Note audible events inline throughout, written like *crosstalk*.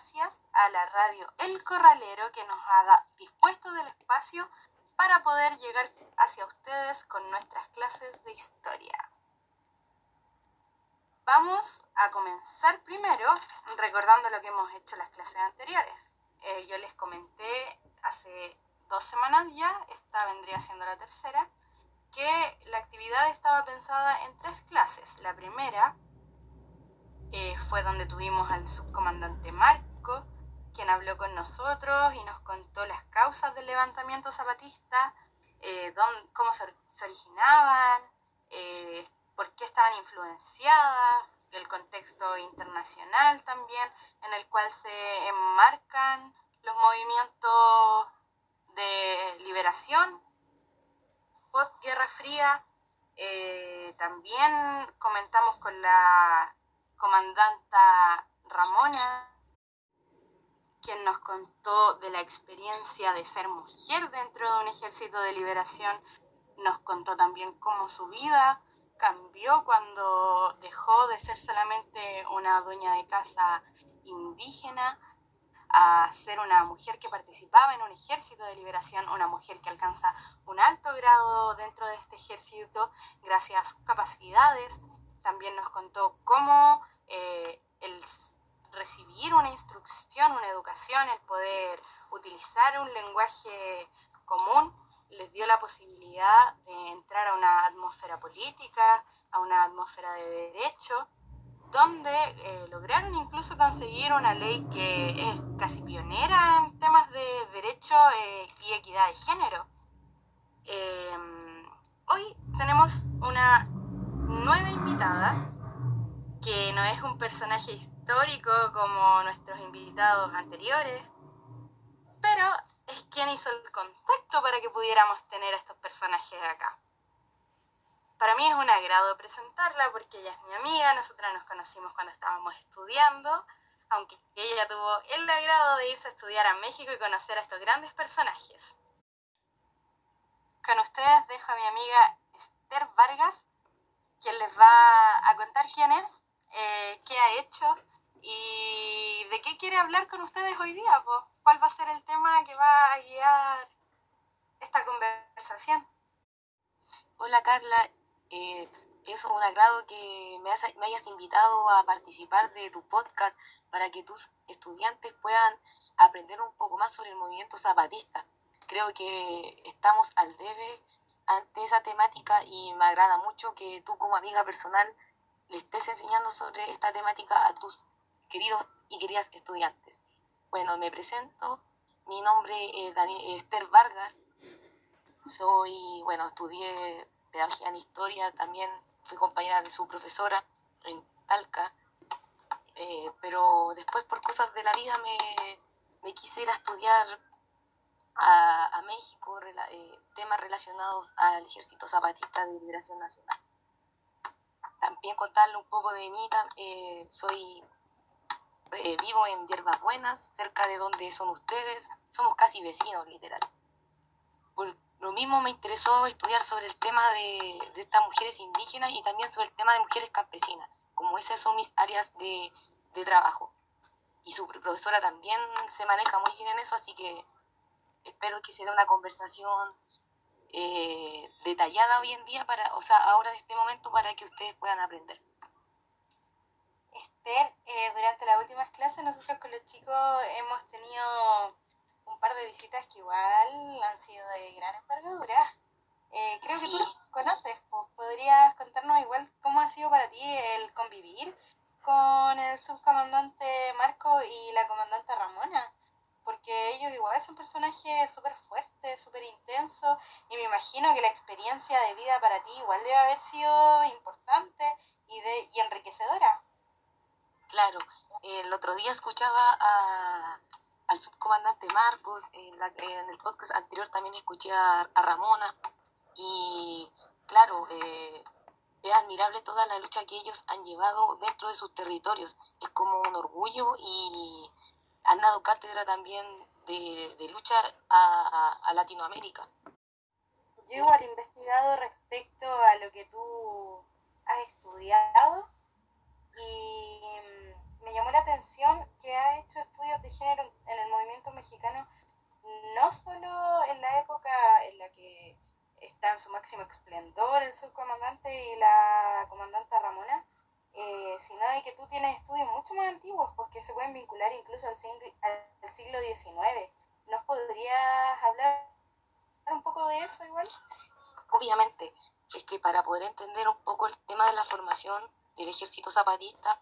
gracias a la radio El Corralero que nos ha dispuesto del espacio para poder llegar hacia ustedes con nuestras clases de historia. Vamos a comenzar primero recordando lo que hemos hecho en las clases anteriores. Eh, yo les comenté hace dos semanas ya, esta vendría siendo la tercera, que la actividad estaba pensada en tres clases. La primera eh, fue donde tuvimos al subcomandante Quien habló con nosotros y nos contó las causas del levantamiento zapatista, eh, cómo se, originaban, por qué estaban influenciadas, el contexto internacional también, en el cual se enmarcan los movimientos de liberación post Guerra Fría. Eh, también comentamos con la comandanta Ramona, quien nos contó de la experiencia de ser mujer dentro de un ejército de liberación. Nos contó también cómo su vida cambió cuando dejó de ser solamente una dueña de casa indígena a ser una mujer que participaba en un ejército de liberación, una mujer que alcanza un alto grado dentro de este ejército gracias a sus capacidades. También nos contó cómo eh, el recibir una instrucción, una educación, el poder utilizar un lenguaje común, les dio la posibilidad de entrar a una atmósfera política, a una atmósfera de derecho, donde eh, lograron incluso conseguir una ley que es casi pionera en temas de derecho eh, y equidad de género. Em, hoy tenemos una nueva invitada, que no es un personaje histórico como nuestros invitados anteriores, pero es quien hizo el contacto para que pudiéramos tener a estos personajes acá. Para mí es un agrado presentarla porque ella es mi amiga, nosotras nos conocimos cuando estábamos estudiando, aunque ella tuvo el agrado de irse a estudiar a México y conocer a estos grandes personajes. Con ustedes dejo a mi amiga Esther Vargas, quien les va a contar quién es, eh, qué ha hecho y de qué quiere hablar con ustedes hoy día. ¿Cuál va a ser el tema que va a guiar esta conversación? Hola Carla, eh, es un agrado que me, me, hayas invitado a participar de tu podcast para que tus estudiantes puedan aprender un poco más sobre el movimiento zapatista. Creo que estamos al debe ante esa temática y me agrada mucho que tú como amiga personal le estés enseñando sobre esta temática a tus queridos y queridas estudiantes. Bueno, me presento. Mi nombre es Esther Vargas. Soy, bueno, estudié pedagogía en historia, también fui compañera de su profesora en Talca, eh, pero después por cosas de la vida me, me quise ir a estudiar a, México eh, temas relacionados al Ejército Zapatista de Liberación Nacional. También contarle un poco de mí, eh, soy vivo en Hierbas Buenas, cerca de donde son ustedes, somos casi vecinos, literal. Por, lo mismo me interesó estudiar sobre el tema de, estas mujeres indígenas y también sobre el tema de mujeres campesinas, como esas son mis áreas de, trabajo. Y su profesora también se maneja muy bien en eso, así que espero que se dé una conversación eh, detallada hoy en día, para, o sea, ahora en este momento, para que ustedes puedan aprender. Esther, eh, durante las últimas clases nosotros con los chicos hemos tenido un par de visitas que igual han sido de gran envergadura. Eh, creo que tú los conoces, pues podrías contarnos igual cómo ha sido para ti el convivir con el subcomandante Marco y la comandante Ramona, porque ellos igual son personajes súper fuertes, súper intensos, y me imagino que la experiencia de vida para ti igual debe haber sido importante y, de, y enriquecedora. Claro, el otro día escuchaba a, al subcomandante Marcos, en, el podcast anterior también escuché a, Ramona y claro, eh, es admirable toda la lucha que ellos han llevado dentro de sus territorios, es como un orgullo y, han dado cátedra también de, lucha a, Latinoamérica. Yo igual investigado respecto a lo que tú has estudiado y me llamó la atención que has hecho estudios de género en el movimiento mexicano, no solo en la época en la que está en su máximo esplendor el subcomandante y la comandante Ramona, eh, sino de que tú tienes estudios mucho más antiguos, pues que se pueden vincular incluso al siglo, al siglo XIX. ¿Nos podrías hablar un poco de eso igual? Obviamente, es que para poder entender un poco el tema de la formación del ejército zapatista,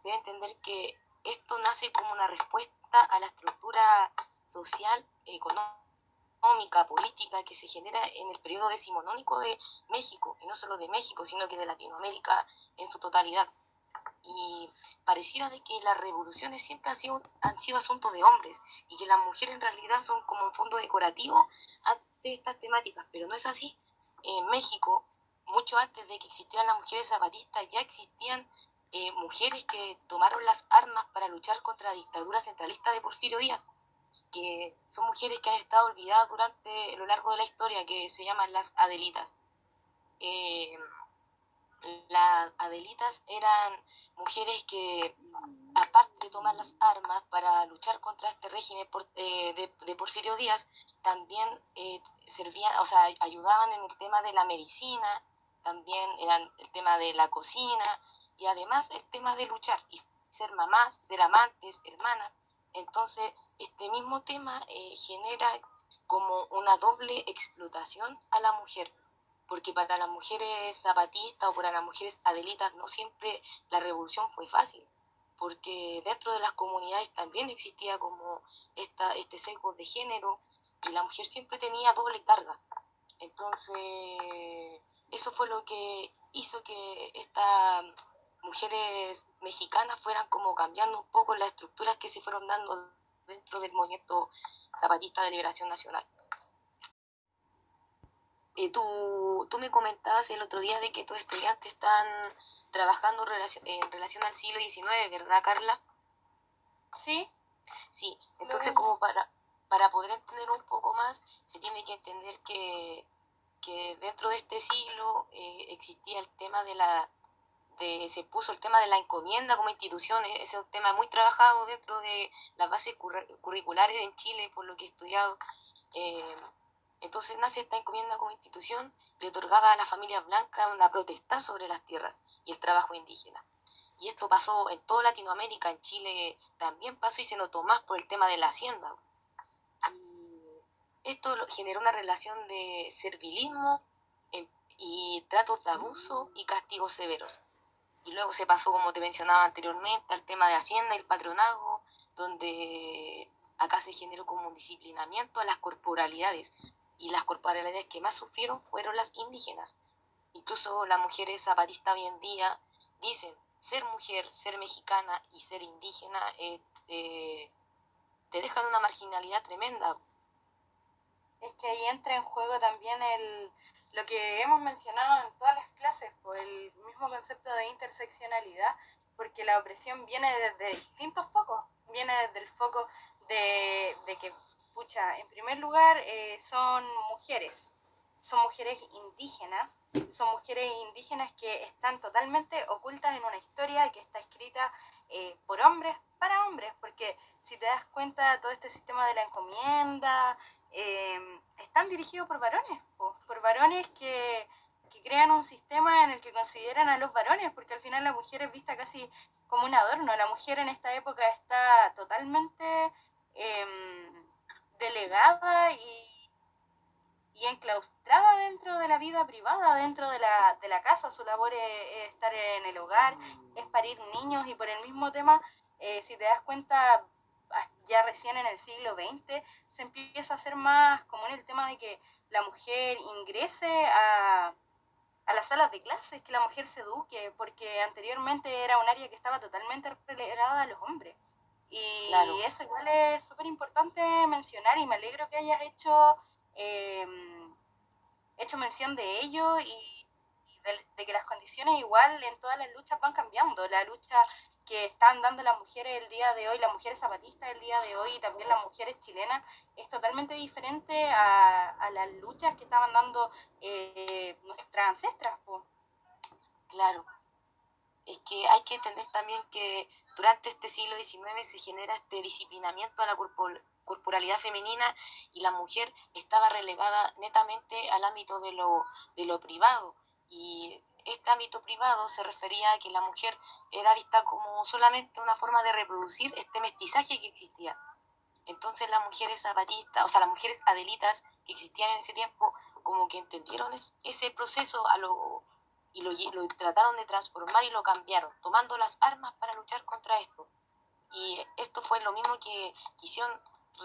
se debe entender que esto nace como una respuesta a la estructura social, económica, política que se genera en el periodo decimonónico de México, y no solo de México, sino que de Latinoamérica en su totalidad. Y pareciera de que las revoluciones siempre han sido, han sido asuntos de hombres y que las mujeres en realidad son como un fondo decorativo ante estas temáticas, pero no es así. En México, mucho antes de que existieran las mujeres zapatistas, ya existían eh, mujeres que tomaron las armas para luchar contra la dictadura centralista de Porfirio Díaz, que son mujeres que han estado olvidadas durante lo largo de la historia, que se llaman las Adelitas. Eh, las Adelitas eran mujeres que, aparte de tomar las armas para luchar contra este régimen eh, de, Porfirio Díaz, también servían, o sea, ayudaban en el tema de la medicina, también eran el tema de la cocina y además el tema de luchar y ser mamás, ser amantes, hermanas. Entonces, este mismo tema eh, genera como una doble explotación a la mujer, porque para las mujeres zapatistas o para las mujeres adelitas no siempre la revolución fue fácil, porque dentro de las comunidades también existía como esta, este sesgo de género y la mujer siempre tenía doble carga. Entonces, eso fue lo que hizo que estas mujeres mexicanas fueran como cambiando un poco las estructuras que se fueron dando dentro del movimiento zapatista de liberación nacional. Eh, tú, tú, me comentabas el otro día de que tus estudiantes están trabajando en relación al siglo XIX, ¿verdad, Carla? Sí. Sí, entonces como para, para poder entender un poco más, se tiene que entender que que dentro de este siglo eh, existía el tema de la, se puso el tema de la encomienda como institución, e-, es un tema muy trabajado dentro de las bases curriculares en Chile, por lo que he estudiado. Eh, entonces nace esta encomienda como institución, le otorgaba a las familias blancas una protesta sobre las tierras y el trabajo indígena. Y esto pasó en toda Latinoamérica, en Chile también pasó y se notó más por el tema de la hacienda. Esto generó una relación de servilismo y tratos de abuso y castigos severos. Y luego se pasó, como te mencionaba anteriormente, al tema de Hacienda y el patronazgo, donde acá se generó como un disciplinamiento a las corporalidades. Y las corporalidades que más sufrieron fueron las indígenas. Incluso las mujeres zapatistas hoy en día dicen, ser mujer, ser mexicana y ser indígena eh, eh, te dejan una marginalidad tremenda, es que ahí entra en juego también el, lo que hemos mencionado en todas las clases, por el mismo concepto de interseccionalidad, porque la opresión viene desde distintos focos, viene desde el foco de, que, pucha, en primer lugar eh, son mujeres, son mujeres indígenas, son mujeres indígenas que están totalmente ocultas en una historia que está escrita eh, por hombres para hombres, porque si te das cuenta, todo este sistema de la encomienda, eh, están dirigidos por varones, por varones que, crean un sistema en el que consideran a los varones, porque al final la mujer es vista casi como un adorno. La mujer en esta época está totalmente em, delegada y, y, enclaustrada dentro de la vida privada, dentro de la, de la casa. Su labor es, estar en el hogar, es parir niños y por el mismo tema, eh, si te das cuenta, ya recién en el siglo XX se empieza a hacer más común el tema de que la mujer ingrese a, a las salas de clases, que la mujer se eduque, porque anteriormente era un área que estaba totalmente relegada a los hombres. Y eso igual es súper importante mencionar y me alegro que hayas hecho, em, hecho mención de ello y, de, de, que las condiciones igual en todas las luchas van cambiando. La lucha que están dando las mujeres el día de hoy, las mujeres zapatistas el día de hoy y también las mujeres chilenas, es totalmente diferente a, las luchas que estaban dando eh, nuestras ancestras. Claro. Es que hay que entender también que durante este siglo XIX se genera este disciplinamiento a la corporalidad femenina y la mujer estaba relegada netamente al ámbito de lo, de lo privado. Y este ámbito privado se refería a que la mujer era vista como solamente una forma de reproducir este mestizaje que existía. Entonces las mujeres zapatistas, o sea, las mujeres adelitas que existían en ese tiempo, como que entendieron ese proceso a lo, y lo, lo, trataron de transformar y lo cambiaron, tomando las armas para luchar contra esto. Y esto fue lo mismo que quisieron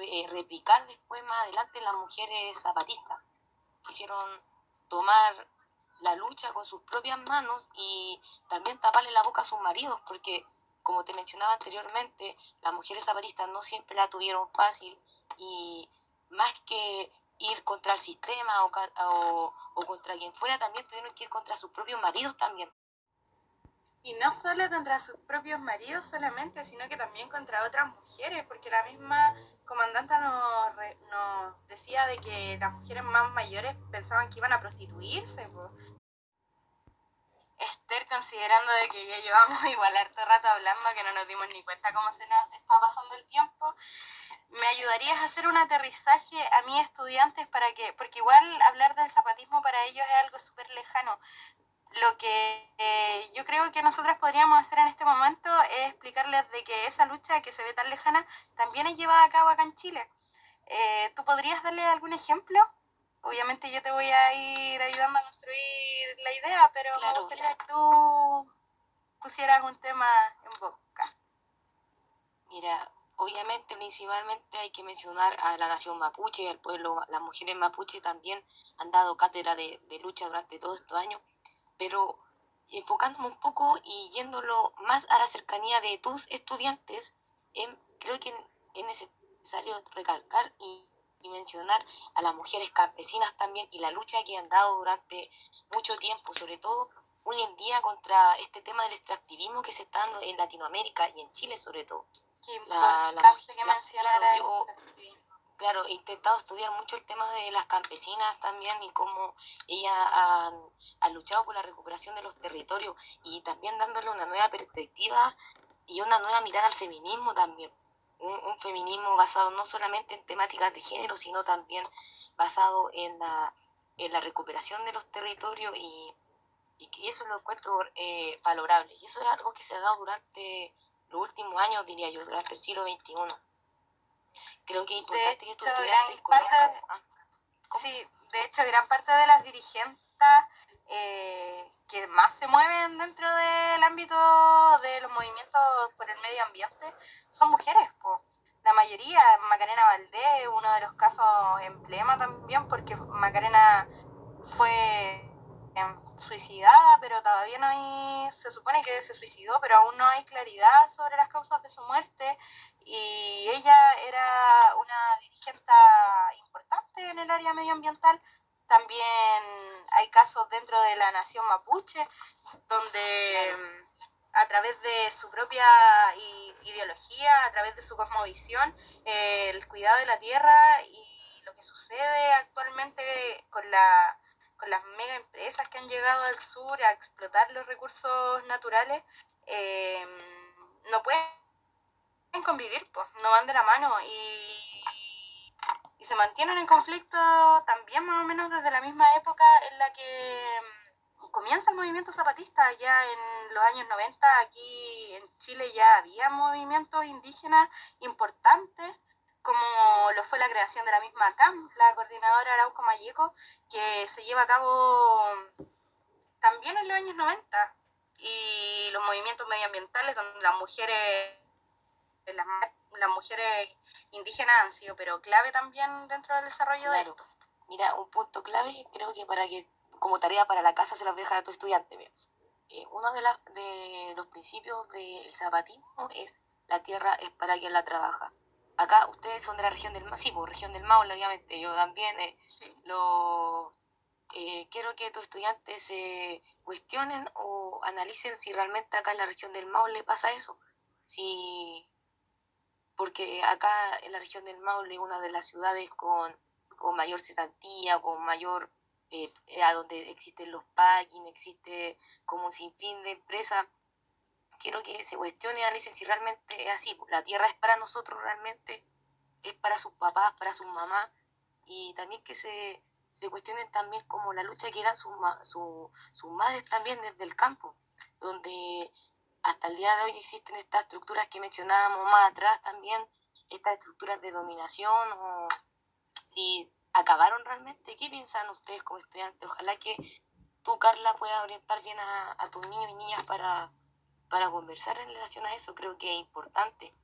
eh, replicar después más adelante las mujeres zapatistas. Quisieron tomar la lucha con sus propias manos y también taparle la boca a sus maridos, porque como te mencionaba anteriormente, las mujeres zapatistas no siempre la tuvieron fácil y más que ir contra el sistema o, o, contra quien fuera, también tuvieron que ir contra sus propios maridos también. Y no solo contra sus propios maridos solamente, sino que también contra otras mujeres, porque la misma comandante nos decía de que las mujeres más mayores pensaban que iban a prostituirse. Esther, considerando de que ya llevamos *laughs* igual harto rato hablando, que no nos dimos ni cuenta cómo se nos está pasando el tiempo, ¿me ayudarías a hacer un aterrizaje a mis estudiantes para que, porque igual hablar del zapatismo para ellos es algo súper lejano, lo que eh, yo creo que nosotras podríamos hacer en este momento es explicarles de que esa lucha que se ve tan lejana también es llevada a cabo acá en Chile. Eh, ¿Tú podrías darle algún ejemplo? Obviamente yo te voy a ir ayudando a construir la idea, pero me gustaría que tú pusieras un tema en boca. Mira, obviamente principalmente hay que mencionar a la nación mapuche, al pueblo, las mujeres mapuche también han dado cátedra de, de lucha durante todos estos años pero enfocándome un poco y yéndolo más a la cercanía de tus estudiantes, em, creo que es necesario recalcar y, mencionar a las mujeres campesinas también y la lucha que han dado durante mucho tiempo, sobre todo hoy en día contra este tema del extractivismo que se está dando en Latinoamérica y en Chile sobre todo. Qué la, la, que mencionara claro, he intentado estudiar mucho el tema de las campesinas también y cómo ellas han, luchado por la recuperación de los territorios y también dándole una nueva perspectiva y una nueva mirada al feminismo también. Un, feminismo basado no solamente en temáticas de género, sino también basado en la, en la recuperación de los territorios y, y, eso lo encuentro eh, valorable. Y eso es algo que se ha dado durante los últimos años, diría yo, durante el siglo XXI creo que es importante que estos estudiantes ah, Sí, de hecho, gran parte de las dirigentes eh, que más se mueven dentro del ámbito de los movimientos por el medio ambiente son mujeres, La mayoría, Macarena Valdés, uno de los casos emblema también, porque Macarena fue em, suicidada, pero todavía no hay, se supone que se suicidó, pero aún no hay claridad sobre las causas de su muerte y ella era una dirigente importante en el área medioambiental. También hay casos dentro de la nación mapuche, donde mm, a través de su propia ideología, a través de su cosmovisión, el cuidado de la tierra y lo que sucede actualmente con, la, con las mega empresas que han llegado al sur a explotar los recursos naturales, eh, no pueden convivir, pues, no van de la mano y se mantienen en conflicto también más o menos desde la misma época en la que mm, comienza el movimiento zapatista, ya en los años 90 aquí en Chile ya había movimientos indígenas importantes, como lo fue la creación de la misma CAM, la coordinadora Arauco Mayeco, que se lleva a cabo también en los años 90, y los movimientos medioambientales donde las mujeres las, las mujeres indígenas han sido, pero clave también dentro del desarrollo de esto. Mira, un punto clave, creo que para que, como tarea para la casa, se las voy a dejar a tu estudiante. Eh, uno de, de los principios del zapatismo es la tierra es para quien la trabaja. Acá ustedes son de la región del Maule, pues, región del Maule, obviamente, yo también. Eh, lo, eh, quiero que tus estudiantes se cuestionen o analicen si realmente acá en la región del Maule pasa eso si porque acá en la región del Maule, una de las ciudades con, con mayor cesantía, con mayor, eh, a donde existen los packing, existe como un sinfín de empresas, quiero que se cuestione a si realmente es así. La tierra es para nosotros realmente, es para sus papás, para sus mamás, y también que se, se cuestionen también como la lucha que eran sus, sus madres también desde el campo, donde hasta el día de hoy existen estas estructuras que mencionábamos más atrás también, estas estructuras de dominación o si acabaron realmente, ¿qué piensan ustedes como estudiantes? Ojalá que tú, Carla, puedas orientar bien a, tus niños y niñas para, para conversar en relación a eso, creo que es importante.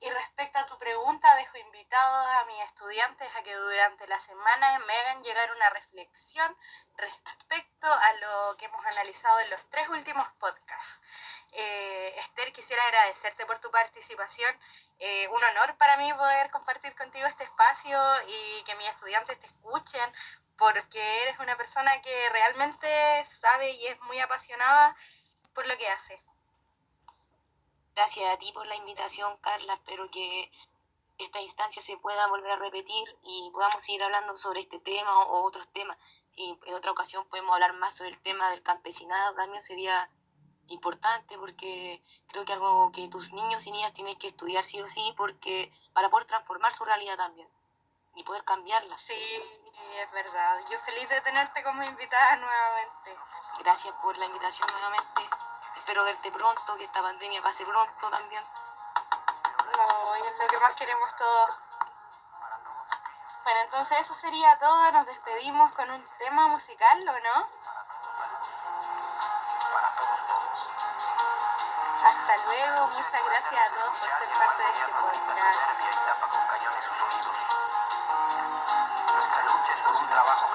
Y respecto a tu pregunta, dejo invitados a mis estudiantes a que durante la semana me hagan llegar una reflexión respecto a lo que hemos analizado en los tres últimos podcasts. Eh, Esther, quisiera agradecerte por tu participación. Eh, un honor para mí poder compartir contigo este espacio y que mis estudiantes te escuchen, porque eres una persona que realmente sabe y es muy apasionada por lo que hace. Gracias a ti por la invitación, Carla. Espero que esta instancia se pueda volver a repetir y podamos seguir hablando sobre este tema o, otros temas. Si en otra ocasión podemos hablar más sobre el tema del campesinado, también sería importante porque creo que algo que tus niños y niñas tienen que estudiar sí o sí porque para poder transformar su realidad también y poder cambiarla. Sí, es verdad. Yo feliz de tenerte como invitada nuevamente. Gracias por la invitación nuevamente espero verte pronto, que esta pandemia pase pronto también. No, y es lo que más queremos todos. Bueno, entonces eso sería todo. Nos despedimos con un tema musical, ¿o no? Hasta luego, muchas gracias a todos por ser parte de este podcast. Nuestra lucha es un trabajo.